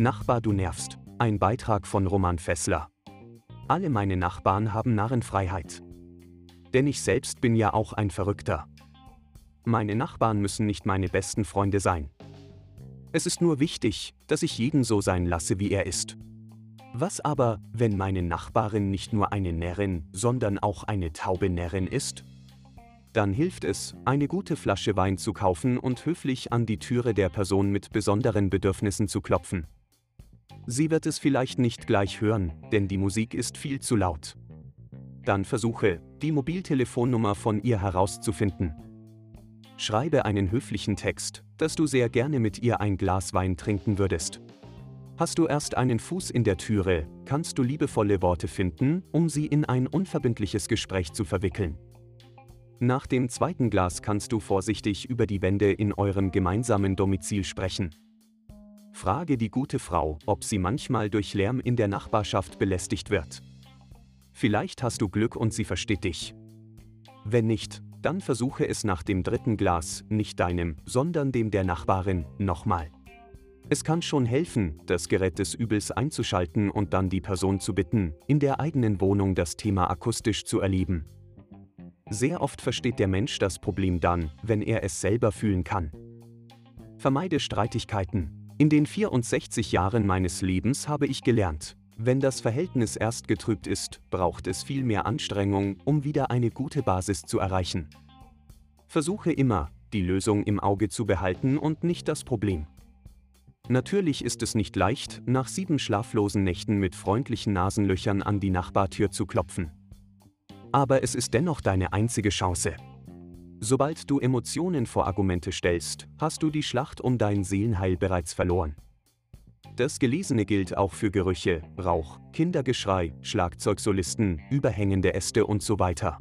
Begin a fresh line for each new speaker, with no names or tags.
Nachbar, du nervst. Ein Beitrag von Roman Fessler. Alle meine Nachbarn haben Narrenfreiheit. Denn ich selbst bin ja auch ein Verrückter. Meine Nachbarn müssen nicht meine besten Freunde sein. Es ist nur wichtig, dass ich jeden so sein lasse, wie er ist. Was aber, wenn meine Nachbarin nicht nur eine Närrin, sondern auch eine taube Närrin ist? Dann hilft es, eine gute Flasche Wein zu kaufen und höflich an die Türe der Person mit besonderen Bedürfnissen zu klopfen. Sie wird es vielleicht nicht gleich hören, denn die Musik ist viel zu laut. Dann versuche, die Mobiltelefonnummer von ihr herauszufinden. Schreibe einen höflichen Text, dass du sehr gerne mit ihr ein Glas Wein trinken würdest. Hast du erst einen Fuß in der Türe, kannst du liebevolle Worte finden, um sie in ein unverbindliches Gespräch zu verwickeln. Nach dem zweiten Glas kannst du vorsichtig über die Wände in eurem gemeinsamen Domizil sprechen. Frage die gute Frau, ob sie manchmal durch Lärm in der Nachbarschaft belästigt wird. Vielleicht hast du Glück und sie versteht dich. Wenn nicht, dann versuche es nach dem dritten Glas, nicht deinem, sondern dem der Nachbarin, nochmal. Es kann schon helfen, das Gerät des Übels einzuschalten und dann die Person zu bitten, in der eigenen Wohnung das Thema akustisch zu erleben. Sehr oft versteht der Mensch das Problem dann, wenn er es selber fühlen kann. Vermeide Streitigkeiten, in den 64 Jahren meines Lebens habe ich gelernt, wenn das Verhältnis erst getrübt ist, braucht es viel mehr Anstrengung, um wieder eine gute Basis zu erreichen. Versuche immer, die Lösung im Auge zu behalten und nicht das Problem. Natürlich ist es nicht leicht, nach sieben schlaflosen Nächten mit freundlichen Nasenlöchern an die Nachbartür zu klopfen. Aber es ist dennoch deine einzige Chance. Sobald du Emotionen vor Argumente stellst, hast du die Schlacht um dein Seelenheil bereits verloren. Das Gelesene gilt auch für Gerüche, Rauch, Kindergeschrei, Schlagzeugsolisten, überhängende Äste und so weiter.